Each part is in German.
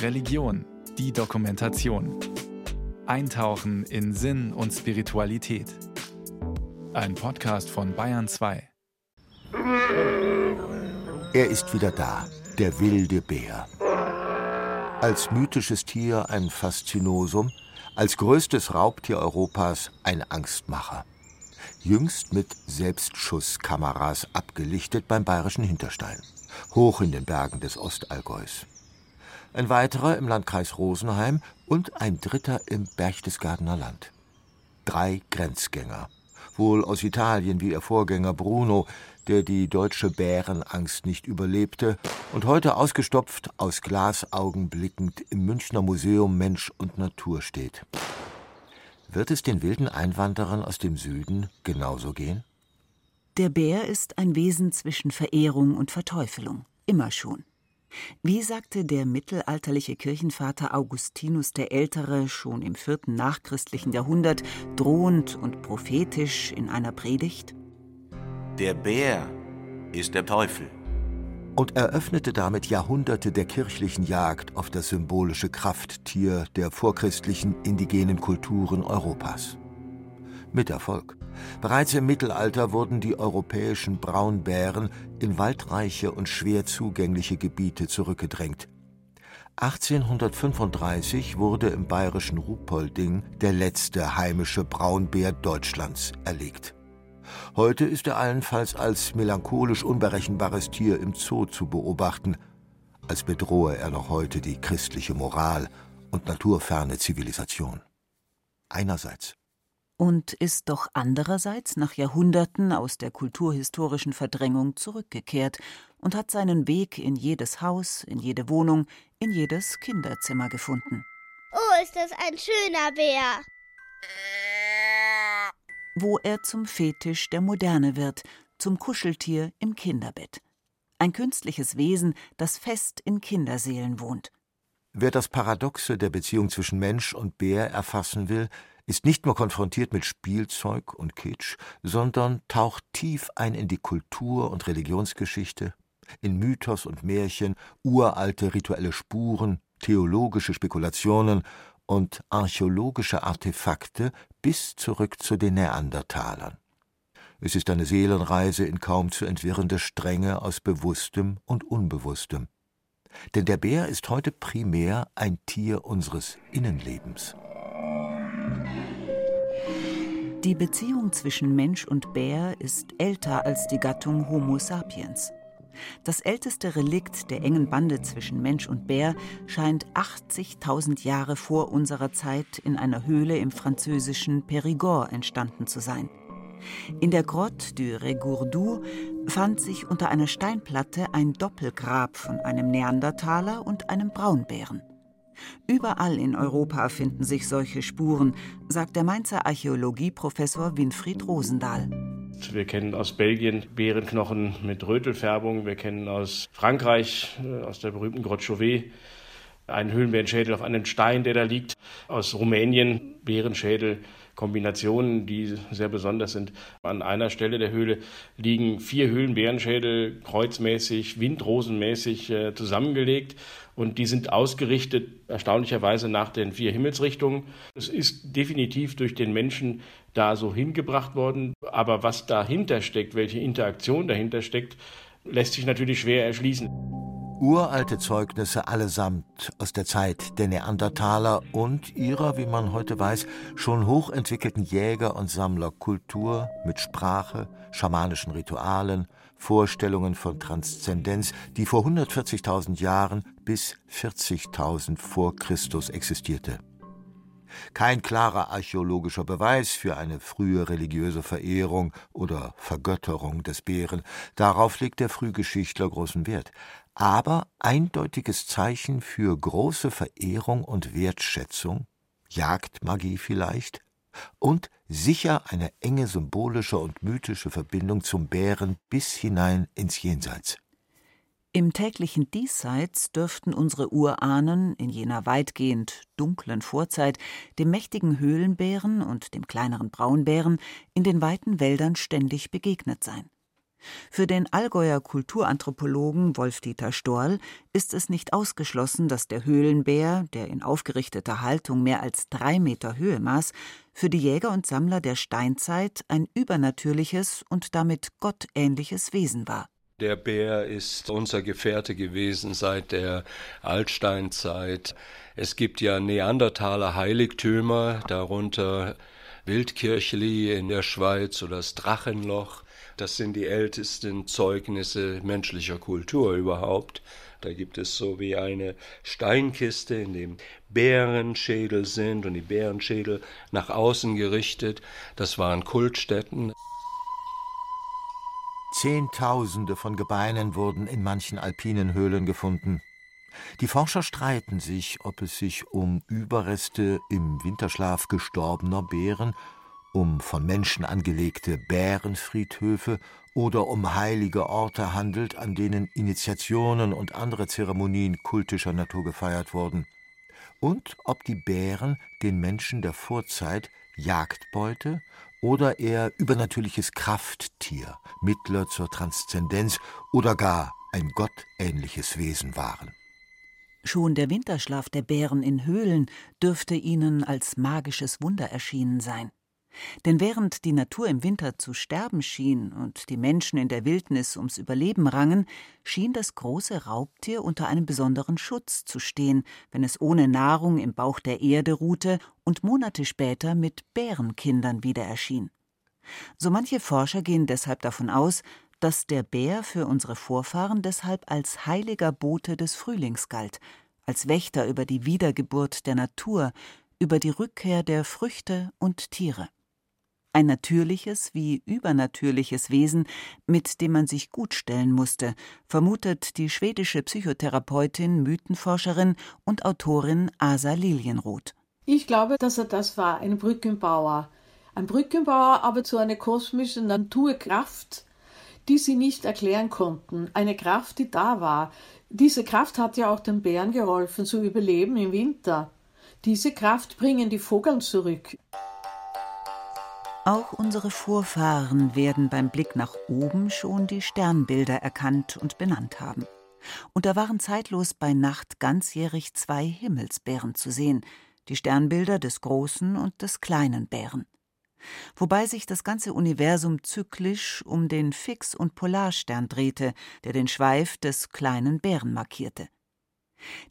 Religion, die Dokumentation. Eintauchen in Sinn und Spiritualität. Ein Podcast von Bayern 2. Er ist wieder da, der wilde Bär. Als mythisches Tier ein Faszinosum, als größtes Raubtier Europas ein Angstmacher. Jüngst mit Selbstschusskameras abgelichtet beim bayerischen Hinterstein, hoch in den Bergen des Ostallgäus. Ein weiterer im Landkreis Rosenheim und ein dritter im Berchtesgadener Land. Drei Grenzgänger, wohl aus Italien wie ihr Vorgänger Bruno, der die deutsche Bärenangst nicht überlebte und heute ausgestopft, aus Glasaugen blickend im Münchner Museum Mensch und Natur steht. Wird es den wilden Einwanderern aus dem Süden genauso gehen? Der Bär ist ein Wesen zwischen Verehrung und Verteufelung, immer schon. Wie sagte der mittelalterliche Kirchenvater Augustinus der Ältere schon im vierten nachchristlichen Jahrhundert drohend und prophetisch in einer Predigt? Der Bär ist der Teufel. Und eröffnete damit Jahrhunderte der kirchlichen Jagd auf das symbolische Krafttier der vorchristlichen indigenen Kulturen Europas. Mit Erfolg. Bereits im Mittelalter wurden die europäischen Braunbären in waldreiche und schwer zugängliche Gebiete zurückgedrängt. 1835 wurde im bayerischen Ruhpolding der letzte heimische Braunbär Deutschlands erlegt. Heute ist er allenfalls als melancholisch unberechenbares Tier im Zoo zu beobachten, als bedrohe er noch heute die christliche Moral und naturferne Zivilisation. Einerseits und ist doch andererseits nach Jahrhunderten aus der kulturhistorischen Verdrängung zurückgekehrt und hat seinen Weg in jedes Haus, in jede Wohnung, in jedes Kinderzimmer gefunden. Oh, ist das ein schöner Bär! Wo er zum Fetisch der Moderne wird, zum Kuscheltier im Kinderbett. Ein künstliches Wesen, das fest in Kinderseelen wohnt. Wer das Paradoxe der Beziehung zwischen Mensch und Bär erfassen will, ist nicht nur konfrontiert mit Spielzeug und Kitsch, sondern taucht tief ein in die Kultur und Religionsgeschichte, in Mythos und Märchen, uralte rituelle Spuren, theologische Spekulationen und archäologische Artefakte bis zurück zu den Neandertalern. Es ist eine Seelenreise in kaum zu entwirrende Stränge aus Bewusstem und Unbewusstem. Denn der Bär ist heute primär ein Tier unseres Innenlebens. Die Beziehung zwischen Mensch und Bär ist älter als die Gattung Homo sapiens. Das älteste Relikt der engen Bande zwischen Mensch und Bär scheint 80.000 Jahre vor unserer Zeit in einer Höhle im französischen Périgord entstanden zu sein. In der Grotte du Regourdou fand sich unter einer Steinplatte ein Doppelgrab von einem Neandertaler und einem Braunbären. Überall in Europa finden sich solche Spuren, sagt der Mainzer Archäologieprofessor Winfried Rosendahl. Wir kennen aus Belgien Bärenknochen mit Rötelfärbung. Wir kennen aus Frankreich, äh, aus der berühmten Grotte Chauvet, einen Höhlenbärenschädel auf einem Stein, der da liegt. Aus Rumänien Bärenschädel Kombinationen, die sehr besonders sind. An einer Stelle der Höhle liegen vier Höhlenbärenschädel kreuzmäßig, windrosenmäßig äh, zusammengelegt und die sind ausgerichtet erstaunlicherweise nach den vier Himmelsrichtungen. Es ist definitiv durch den Menschen da so hingebracht worden, aber was dahinter steckt, welche Interaktion dahinter steckt, lässt sich natürlich schwer erschließen. Uralte Zeugnisse allesamt aus der Zeit der Neandertaler und ihrer, wie man heute weiß, schon hochentwickelten Jäger- und Sammlerkultur mit Sprache, schamanischen Ritualen, Vorstellungen von Transzendenz, die vor 140.000 Jahren bis 40.000 vor Christus existierte. Kein klarer archäologischer Beweis für eine frühe religiöse Verehrung oder Vergötterung des Bären, darauf legt der Frühgeschichtler großen Wert, aber eindeutiges Zeichen für große Verehrung und Wertschätzung, Jagdmagie vielleicht, und sicher eine enge symbolische und mythische Verbindung zum Bären bis hinein ins Jenseits. Im täglichen Diesseits dürften unsere Urahnen in jener weitgehend dunklen Vorzeit dem mächtigen Höhlenbären und dem kleineren Braunbären in den weiten Wäldern ständig begegnet sein. Für den Allgäuer Kulturanthropologen Wolf-Dieter Storl ist es nicht ausgeschlossen, dass der Höhlenbär, der in aufgerichteter Haltung mehr als drei Meter Höhe maß, für die Jäger und Sammler der Steinzeit ein übernatürliches und damit gottähnliches Wesen war. Der Bär ist unser Gefährte gewesen seit der Altsteinzeit. Es gibt ja Neandertaler Heiligtümer, darunter Wildkirchli in der Schweiz oder das Drachenloch. Das sind die ältesten Zeugnisse menschlicher Kultur überhaupt. Da gibt es so wie eine Steinkiste, in dem Bärenschädel sind und die Bärenschädel nach außen gerichtet. Das waren Kultstätten. Zehntausende von Gebeinen wurden in manchen alpinen Höhlen gefunden. Die Forscher streiten sich, ob es sich um Überreste im Winterschlaf gestorbener Bären um von Menschen angelegte Bärenfriedhöfe oder um heilige Orte handelt, an denen Initiationen und andere Zeremonien kultischer Natur gefeiert wurden, und ob die Bären den Menschen der Vorzeit Jagdbeute oder eher übernatürliches Krafttier, Mittler zur Transzendenz oder gar ein gottähnliches Wesen waren. Schon der Winterschlaf der Bären in Höhlen dürfte ihnen als magisches Wunder erschienen sein. Denn während die Natur im Winter zu sterben schien und die Menschen in der Wildnis ums Überleben rangen, schien das große Raubtier unter einem besonderen Schutz zu stehen, wenn es ohne Nahrung im Bauch der Erde ruhte und Monate später mit Bärenkindern wieder erschien. So manche Forscher gehen deshalb davon aus, dass der Bär für unsere Vorfahren deshalb als heiliger Bote des Frühlings galt, als Wächter über die Wiedergeburt der Natur, über die Rückkehr der Früchte und Tiere ein natürliches wie übernatürliches Wesen, mit dem man sich gut stellen musste, vermutet die schwedische Psychotherapeutin, Mythenforscherin und Autorin Asa Lilienroth. Ich glaube, dass er das war, ein Brückenbauer. Ein Brückenbauer, aber zu einer kosmischen Naturkraft, die sie nicht erklären konnten. Eine Kraft, die da war. Diese Kraft hat ja auch den Bären geholfen zu überleben im Winter. Diese Kraft bringen die Vogeln zurück. Auch unsere Vorfahren werden beim Blick nach oben schon die Sternbilder erkannt und benannt haben. Und da waren zeitlos bei Nacht ganzjährig zwei Himmelsbären zu sehen, die Sternbilder des großen und des kleinen Bären. Wobei sich das ganze Universum zyklisch um den Fix- und Polarstern drehte, der den Schweif des kleinen Bären markierte.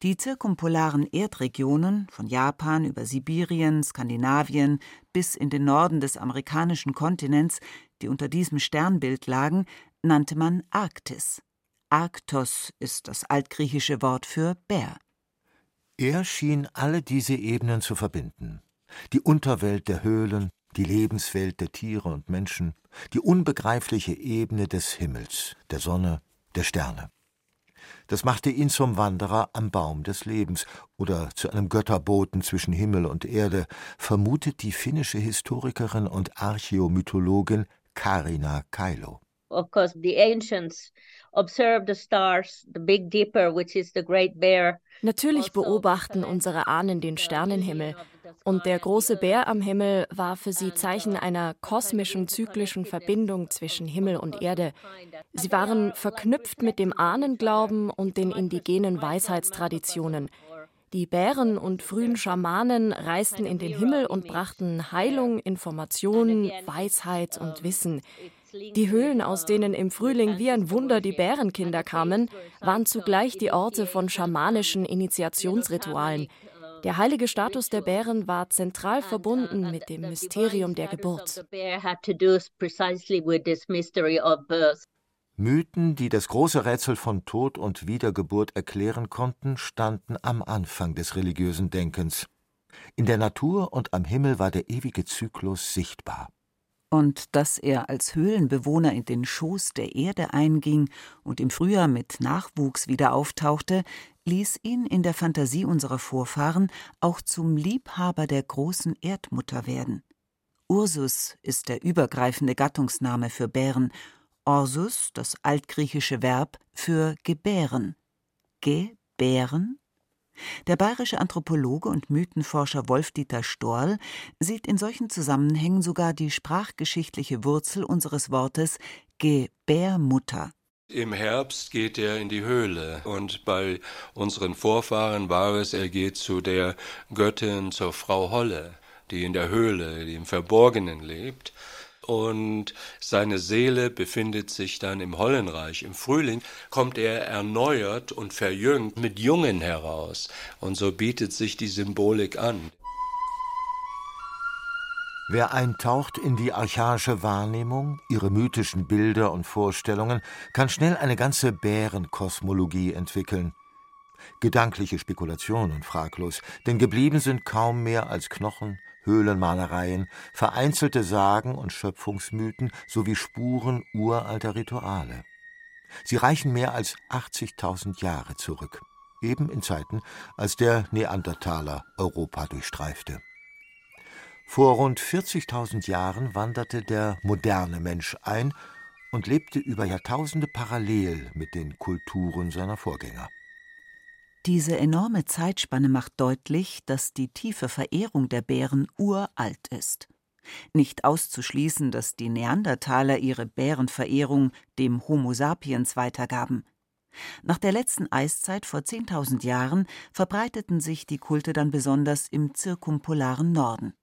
Die zirkumpolaren Erdregionen, von Japan über Sibirien, Skandinavien bis in den Norden des amerikanischen Kontinents, die unter diesem Sternbild lagen, nannte man Arktis. Arktos ist das altgriechische Wort für Bär. Er schien alle diese Ebenen zu verbinden. Die Unterwelt der Höhlen, die Lebenswelt der Tiere und Menschen, die unbegreifliche Ebene des Himmels, der Sonne, der Sterne. Das machte ihn zum Wanderer am Baum des Lebens oder zu einem Götterboten zwischen Himmel und Erde, vermutet die finnische Historikerin und Archäomythologin Karina Kailo. Of course, the ancients observed the stars, the Big Dipper, which is the Great Bear. Natürlich also, beobachten unsere Ahnen den Sternenhimmel und der große Bär am Himmel war für sie Zeichen einer kosmischen, zyklischen Verbindung zwischen Himmel und Erde. Sie waren verknüpft mit dem Ahnenglauben und den indigenen Weisheitstraditionen. Die Bären und frühen Schamanen reisten in den Himmel und brachten Heilung, Informationen, Weisheit und Wissen. Die Höhlen, aus denen im Frühling wie ein Wunder die Bärenkinder kamen, waren zugleich die Orte von schamanischen Initiationsritualen. Der heilige Status der Bären war zentral verbunden mit dem Mysterium der Geburt. Mythen, die das große Rätsel von Tod und Wiedergeburt erklären konnten, standen am Anfang des religiösen Denkens. In der Natur und am Himmel war der ewige Zyklus sichtbar. Und dass er als Höhlenbewohner in den Schoß der Erde einging und im Frühjahr mit Nachwuchs wieder auftauchte, ließ ihn in der Fantasie unserer Vorfahren auch zum Liebhaber der großen Erdmutter werden. Ursus ist der übergreifende Gattungsname für Bären, Orsus das altgriechische Verb für gebären. Gebären? Der bayerische Anthropologe und Mythenforscher Wolf-Dieter Storl sieht in solchen Zusammenhängen sogar die sprachgeschichtliche Wurzel unseres Wortes Gebärmutter. Im Herbst geht er in die Höhle und bei unseren Vorfahren war es, er geht zu der Göttin, zur Frau Holle, die in der Höhle, die im Verborgenen lebt und seine Seele befindet sich dann im Hollenreich. Im Frühling kommt er erneuert und verjüngt mit Jungen heraus. Und so bietet sich die Symbolik an. Wer eintaucht in die archaische Wahrnehmung, ihre mythischen Bilder und Vorstellungen, kann schnell eine ganze Bärenkosmologie entwickeln. Gedankliche Spekulationen fraglos, denn geblieben sind kaum mehr als Knochen, Höhlenmalereien, vereinzelte Sagen und Schöpfungsmythen sowie Spuren uralter Rituale. Sie reichen mehr als 80.000 Jahre zurück, eben in Zeiten, als der Neandertaler Europa durchstreifte. Vor rund 40.000 Jahren wanderte der moderne Mensch ein und lebte über Jahrtausende parallel mit den Kulturen seiner Vorgänger. Diese enorme Zeitspanne macht deutlich, dass die tiefe Verehrung der Bären uralt ist. Nicht auszuschließen, dass die Neandertaler ihre Bärenverehrung dem Homo sapiens weitergaben. Nach der letzten Eiszeit vor 10.000 Jahren verbreiteten sich die Kulte dann besonders im zirkumpolaren Norden.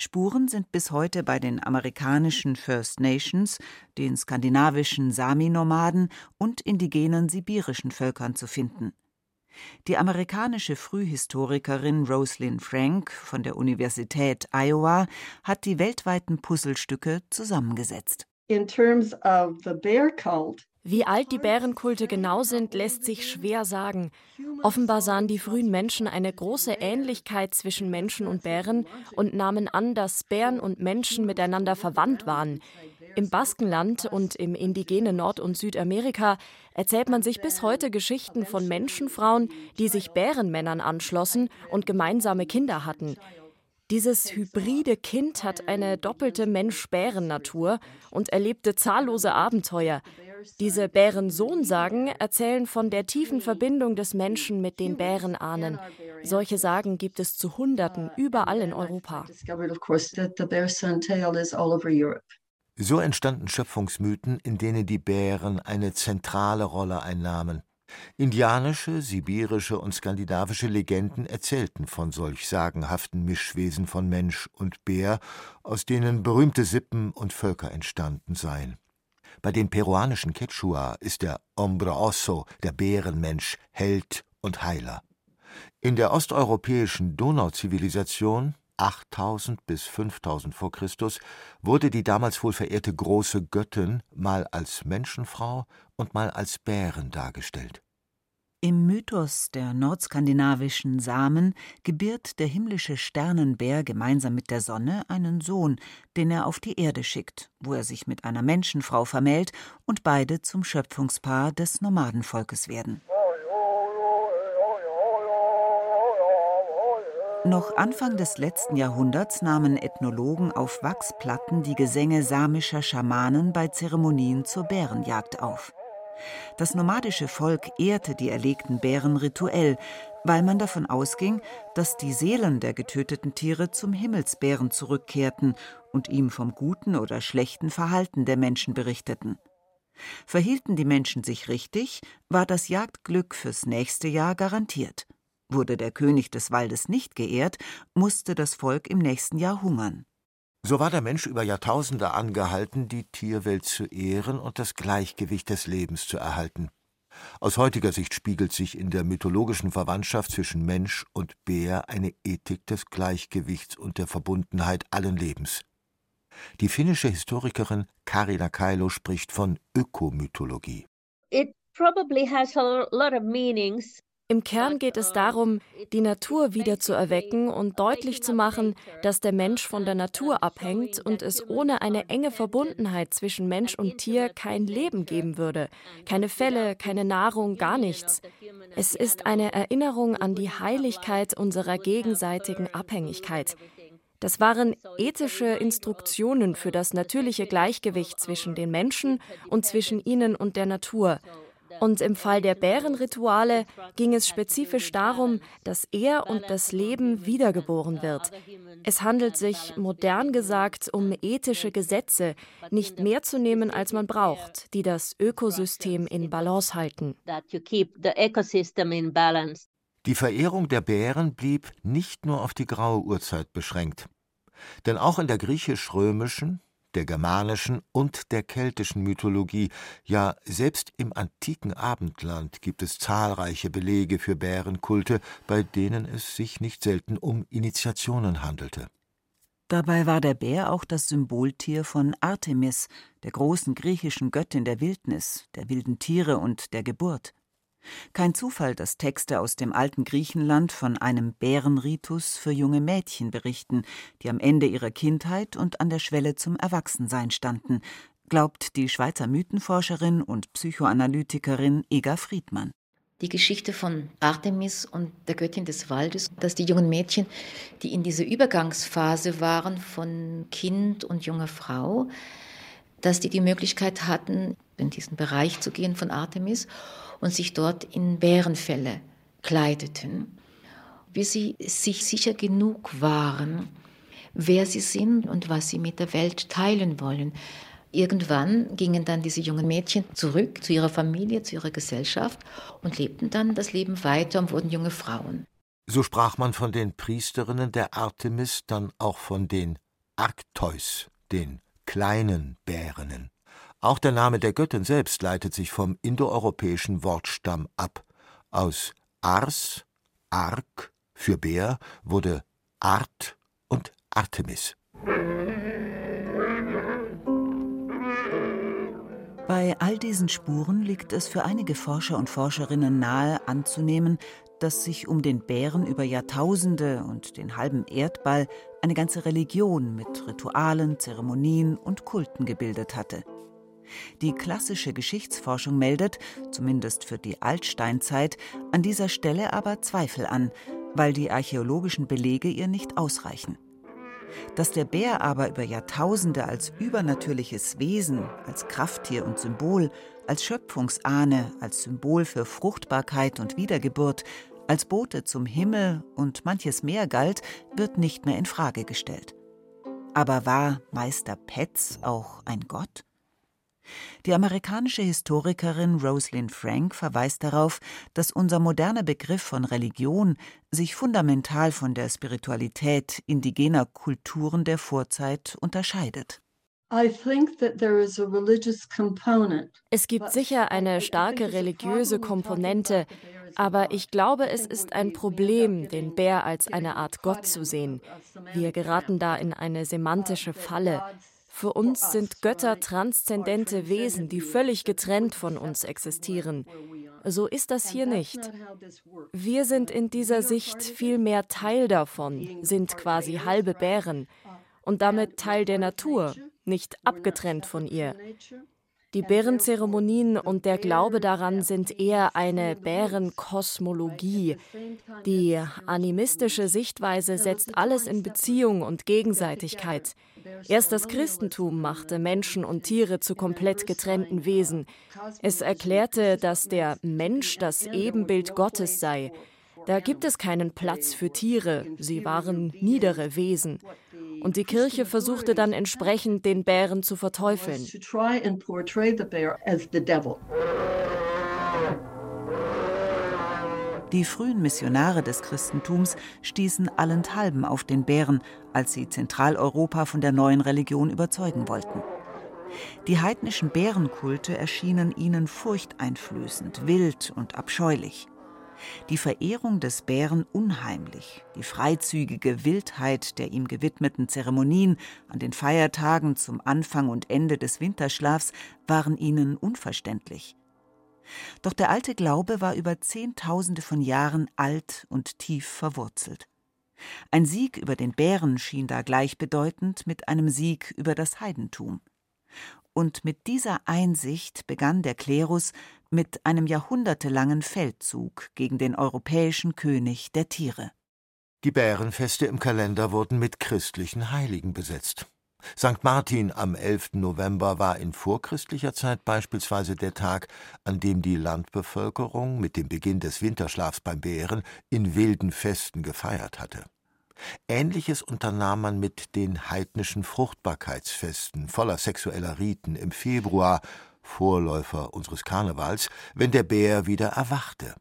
Spuren sind bis heute bei den amerikanischen First Nations, den skandinavischen Sami-Nomaden und indigenen sibirischen Völkern zu finden. Die amerikanische Frühhistorikerin Rosalind Frank von der Universität Iowa hat die weltweiten Puzzlestücke zusammengesetzt. In terms of the bear cult, wie alt die Bärenkulte genau sind, lässt sich schwer sagen. Offenbar sahen die frühen Menschen eine große Ähnlichkeit zwischen Menschen und Bären und nahmen an, dass Bären und Menschen miteinander verwandt waren. Im Baskenland und im indigenen Nord- und Südamerika erzählt man sich bis heute Geschichten von Menschenfrauen, die sich Bärenmännern anschlossen und gemeinsame Kinder hatten. Dieses hybride Kind hat eine doppelte Mensch-Bären-Natur und erlebte zahllose Abenteuer. Diese Bärensohn-Sagen erzählen von der tiefen Verbindung des Menschen mit den Bärenahnen. Solche Sagen gibt es zu Hunderten überall in Europa. So entstanden Schöpfungsmythen, in denen die Bären eine zentrale Rolle einnahmen. Indianische, sibirische und skandinavische Legenden erzählten von solch sagenhaften Mischwesen von Mensch und Bär, aus denen berühmte Sippen und Völker entstanden seien. Bei den peruanischen Quechua ist der Hombre Osso, der Bärenmensch, Held und Heiler. In der osteuropäischen Donauzivilisation 8000 bis 5000 vor Christus wurde die damals wohl verehrte große Göttin mal als Menschenfrau und mal als Bären dargestellt. Im Mythos der nordskandinavischen Samen gebiert der himmlische Sternenbär gemeinsam mit der Sonne einen Sohn, den er auf die Erde schickt, wo er sich mit einer Menschenfrau vermählt und beide zum Schöpfungspaar des Nomadenvolkes werden. Noch Anfang des letzten Jahrhunderts nahmen Ethnologen auf Wachsplatten die Gesänge samischer Schamanen bei Zeremonien zur Bärenjagd auf. Das nomadische Volk ehrte die erlegten Bären rituell, weil man davon ausging, dass die Seelen der getöteten Tiere zum Himmelsbären zurückkehrten und ihm vom guten oder schlechten Verhalten der Menschen berichteten. Verhielten die Menschen sich richtig, war das Jagdglück fürs nächste Jahr garantiert. Wurde der König des Waldes nicht geehrt, musste das Volk im nächsten Jahr hungern. So war der Mensch über Jahrtausende angehalten, die Tierwelt zu ehren und das Gleichgewicht des Lebens zu erhalten. Aus heutiger Sicht spiegelt sich in der mythologischen Verwandtschaft zwischen Mensch und Bär eine Ethik des Gleichgewichts und der Verbundenheit allen Lebens. Die finnische Historikerin Karina Kailo spricht von Ökomythologie. It probably has a lot of meanings. Im Kern geht es darum, die Natur wieder zu erwecken und deutlich zu machen, dass der Mensch von der Natur abhängt und es ohne eine enge Verbundenheit zwischen Mensch und Tier kein Leben geben würde. Keine Fälle, keine Nahrung, gar nichts. Es ist eine Erinnerung an die Heiligkeit unserer gegenseitigen Abhängigkeit. Das waren ethische Instruktionen für das natürliche Gleichgewicht zwischen den Menschen und zwischen ihnen und der Natur. Und im Fall der Bärenrituale ging es spezifisch darum, dass er und das Leben wiedergeboren wird. Es handelt sich, modern gesagt, um ethische Gesetze, nicht mehr zu nehmen, als man braucht, die das Ökosystem in Balance halten. Die Verehrung der Bären blieb nicht nur auf die graue Urzeit beschränkt. Denn auch in der griechisch-römischen, der germanischen und der keltischen Mythologie, ja selbst im antiken Abendland gibt es zahlreiche Belege für Bärenkulte, bei denen es sich nicht selten um Initiationen handelte. Dabei war der Bär auch das Symboltier von Artemis, der großen griechischen Göttin der Wildnis, der wilden Tiere und der Geburt. Kein Zufall, dass Texte aus dem alten Griechenland von einem Bärenritus für junge Mädchen berichten, die am Ende ihrer Kindheit und an der Schwelle zum Erwachsensein standen, glaubt die Schweizer Mythenforscherin und Psychoanalytikerin Ega Friedmann. Die Geschichte von Artemis und der Göttin des Waldes, dass die jungen Mädchen, die in dieser Übergangsphase waren von Kind und junger Frau, dass die die Möglichkeit hatten, in diesen Bereich zu gehen von Artemis und sich dort in Bärenfälle kleideten, bis sie sich sicher genug waren, wer sie sind und was sie mit der Welt teilen wollen. Irgendwann gingen dann diese jungen Mädchen zurück zu ihrer Familie, zu ihrer Gesellschaft und lebten dann das Leben weiter und wurden junge Frauen. So sprach man von den Priesterinnen der Artemis dann auch von den Arkteus, den kleinen Bärinnen. Auch der Name der Göttin selbst leitet sich vom indoeuropäischen Wortstamm ab. Aus Ars, Ark für Bär wurde Art und Artemis. Bei all diesen Spuren liegt es für einige Forscher und Forscherinnen nahe anzunehmen, dass sich um den Bären über Jahrtausende und den halben Erdball eine ganze Religion mit Ritualen, Zeremonien und Kulten gebildet hatte. Die klassische Geschichtsforschung meldet, zumindest für die Altsteinzeit, an dieser Stelle aber Zweifel an, weil die archäologischen Belege ihr nicht ausreichen. Dass der Bär aber über Jahrtausende als übernatürliches Wesen, als Krafttier und Symbol, als Schöpfungsahne, als Symbol für Fruchtbarkeit und Wiedergeburt, als Bote zum Himmel und manches mehr galt, wird nicht mehr in Frage gestellt. Aber war Meister Petz auch ein Gott? Die amerikanische Historikerin Rosalind Frank verweist darauf, dass unser moderner Begriff von Religion sich fundamental von der Spiritualität indigener Kulturen der Vorzeit unterscheidet. Es gibt sicher eine starke religiöse Komponente, aber ich glaube, es ist ein Problem, den Bär als eine Art Gott zu sehen. Wir geraten da in eine semantische Falle. Für uns sind Götter transzendente Wesen, die völlig getrennt von uns existieren. So ist das hier nicht. Wir sind in dieser Sicht vielmehr Teil davon, sind quasi halbe Bären und damit Teil der Natur, nicht abgetrennt von ihr. Die Bärenzeremonien und der Glaube daran sind eher eine Bärenkosmologie. Die animistische Sichtweise setzt alles in Beziehung und Gegenseitigkeit. Erst das Christentum machte Menschen und Tiere zu komplett getrennten Wesen. Es erklärte, dass der Mensch das Ebenbild Gottes sei. Da gibt es keinen Platz für Tiere, sie waren niedere Wesen und die Kirche versuchte dann entsprechend den Bären zu verteufeln. Die frühen Missionare des Christentums stießen allenthalben auf den Bären, als sie Zentraleuropa von der neuen Religion überzeugen wollten. Die heidnischen Bärenkulte erschienen ihnen furchteinflößend, wild und abscheulich die Verehrung des Bären unheimlich, die freizügige Wildheit der ihm gewidmeten Zeremonien an den Feiertagen zum Anfang und Ende des Winterschlafs waren ihnen unverständlich. Doch der alte Glaube war über Zehntausende von Jahren alt und tief verwurzelt. Ein Sieg über den Bären schien da gleichbedeutend mit einem Sieg über das Heidentum. Und mit dieser Einsicht begann der Klerus mit einem jahrhundertelangen Feldzug gegen den europäischen König der Tiere. Die Bärenfeste im Kalender wurden mit christlichen Heiligen besetzt. St. Martin am 11. November war in vorchristlicher Zeit beispielsweise der Tag, an dem die Landbevölkerung mit dem Beginn des Winterschlafs beim Bären in wilden Festen gefeiert hatte. Ähnliches unternahm man mit den heidnischen Fruchtbarkeitsfesten voller sexueller Riten im Februar, Vorläufer unseres Karnevals, wenn der Bär wieder erwachte.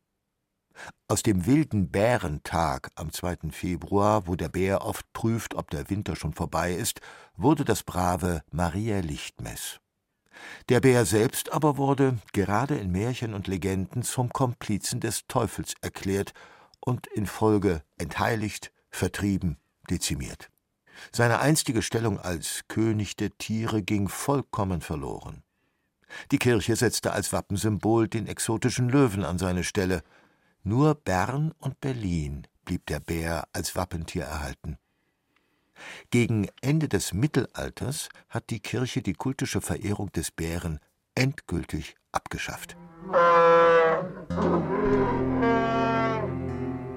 Aus dem wilden Bärentag am 2. Februar, wo der Bär oft prüft, ob der Winter schon vorbei ist, wurde das brave Maria Lichtmess. Der Bär selbst aber wurde, gerade in Märchen und Legenden, zum Komplizen des Teufels erklärt und in Folge entheiligt, vertrieben, dezimiert. Seine einstige Stellung als König der Tiere ging vollkommen verloren. Die Kirche setzte als Wappensymbol den exotischen Löwen an seine Stelle, nur Bern und Berlin blieb der Bär als Wappentier erhalten. Gegen Ende des Mittelalters hat die Kirche die kultische Verehrung des Bären endgültig abgeschafft.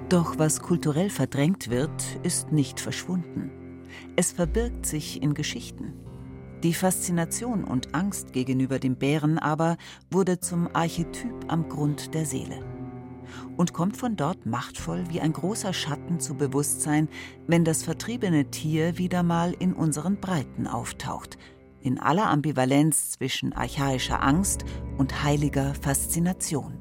Doch was kulturell verdrängt wird, ist nicht verschwunden. Es verbirgt sich in Geschichten. Die Faszination und Angst gegenüber dem Bären aber wurde zum Archetyp am Grund der Seele und kommt von dort machtvoll wie ein großer Schatten zu Bewusstsein, wenn das vertriebene Tier wieder mal in unseren Breiten auftaucht, in aller Ambivalenz zwischen archaischer Angst und heiliger Faszination.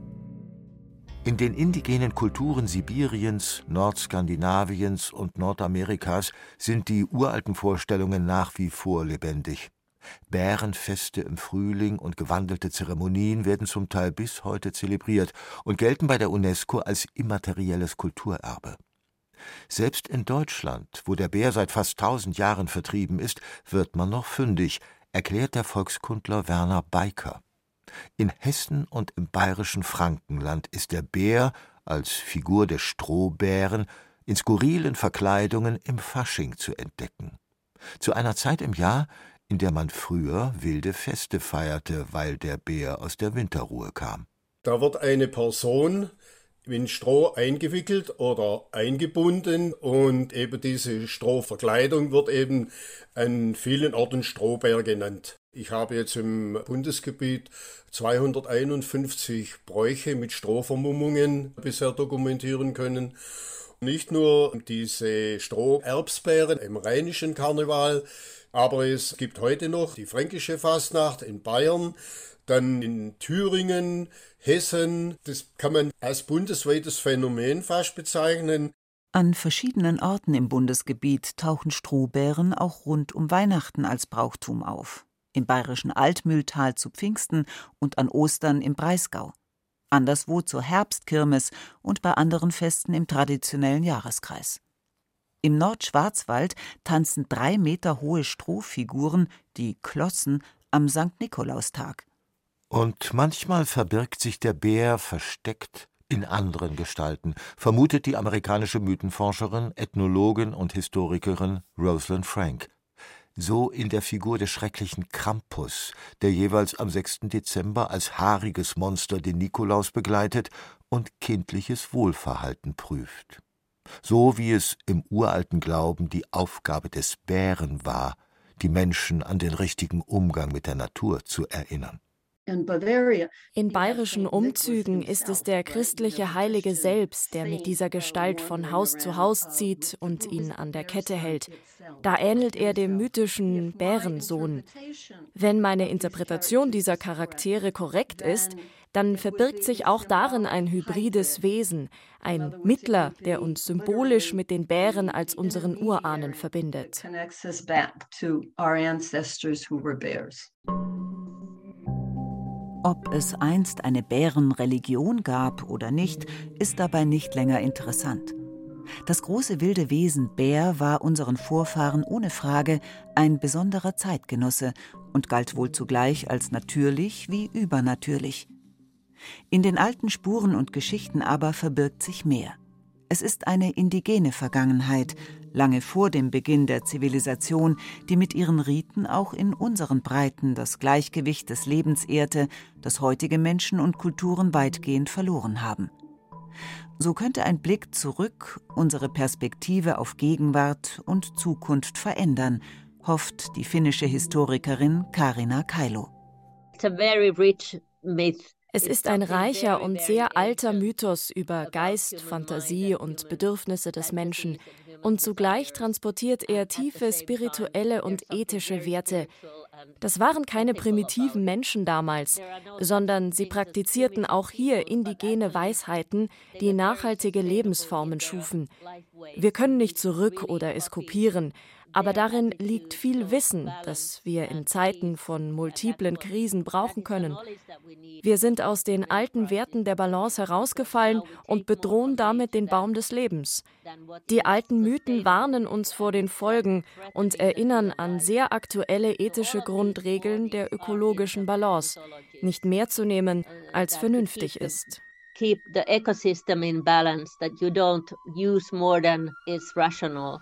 In den indigenen Kulturen Sibiriens, Nordskandinaviens und Nordamerikas sind die uralten Vorstellungen nach wie vor lebendig. Bärenfeste im Frühling und gewandelte Zeremonien werden zum Teil bis heute zelebriert und gelten bei der UNESCO als immaterielles Kulturerbe. Selbst in Deutschland, wo der Bär seit fast tausend Jahren vertrieben ist, wird man noch fündig, erklärt der Volkskundler Werner Beiker. In Hessen und im bayerischen Frankenland ist der Bär als Figur des Strohbären in skurrilen Verkleidungen im Fasching zu entdecken. Zu einer Zeit im Jahr, in der man früher wilde Feste feierte, weil der Bär aus der Winterruhe kam. Da wird eine Person in Stroh eingewickelt oder eingebunden und eben diese Strohverkleidung wird eben an vielen Orten Strohbär genannt. Ich habe jetzt im Bundesgebiet 251 Bräuche mit Strohvermummungen bisher dokumentieren können. Nicht nur diese Stroherbsbären im rheinischen Karneval, aber es gibt heute noch die fränkische Fastnacht in Bayern, dann in Thüringen, Hessen. Das kann man als bundesweites Phänomen fast bezeichnen. An verschiedenen Orten im Bundesgebiet tauchen Strohbären auch rund um Weihnachten als Brauchtum auf. Im bayerischen Altmühltal zu Pfingsten und an Ostern im Breisgau. Anderswo zur Herbstkirmes und bei anderen Festen im traditionellen Jahreskreis. Im Nordschwarzwald tanzen drei Meter hohe Strohfiguren, die Klossen, am St. Nikolaustag. Und manchmal verbirgt sich der Bär versteckt in anderen Gestalten, vermutet die amerikanische Mythenforscherin, Ethnologin und Historikerin Rosalind Frank. So in der Figur des schrecklichen Krampus, der jeweils am 6. Dezember als haariges Monster den Nikolaus begleitet und kindliches Wohlverhalten prüft so wie es im uralten Glauben die Aufgabe des Bären war, die Menschen an den richtigen Umgang mit der Natur zu erinnern. In bayerischen Umzügen ist es der christliche Heilige selbst, der mit dieser Gestalt von Haus zu Haus zieht und ihn an der Kette hält. Da ähnelt er dem mythischen Bärensohn. Wenn meine Interpretation dieser Charaktere korrekt ist, dann verbirgt sich auch darin ein hybrides Wesen, ein Mittler, der uns symbolisch mit den Bären als unseren Urahnen verbindet. Ob es einst eine Bärenreligion gab oder nicht, ist dabei nicht länger interessant. Das große wilde Wesen Bär war unseren Vorfahren ohne Frage ein besonderer Zeitgenosse und galt wohl zugleich als natürlich wie übernatürlich. In den alten Spuren und Geschichten aber verbirgt sich mehr. Es ist eine indigene Vergangenheit, lange vor dem Beginn der Zivilisation, die mit ihren Riten auch in unseren Breiten das Gleichgewicht des Lebens ehrte, das heutige Menschen und Kulturen weitgehend verloren haben. So könnte ein Blick zurück unsere Perspektive auf Gegenwart und Zukunft verändern hofft die finnische Historikerin Karina Kailo. Es ist ein reicher und sehr alter Mythos über Geist, Fantasie und Bedürfnisse des Menschen, und zugleich transportiert er tiefe spirituelle und ethische Werte. Das waren keine primitiven Menschen damals, sondern sie praktizierten auch hier indigene Weisheiten, die nachhaltige Lebensformen schufen. Wir können nicht zurück oder es kopieren, aber darin liegt viel Wissen, das wir in Zeiten von multiplen Krisen brauchen können. Wir sind aus den alten Werten der Balance herausgefallen und bedrohen damit den Baum des Lebens. Die alten Mythen warnen uns vor den Folgen und erinnern an sehr aktuelle ethische Grundregeln der ökologischen Balance, nicht mehr zu nehmen, als vernünftig ist. Keep the ecosystem in balance, that you don't use more than is rational.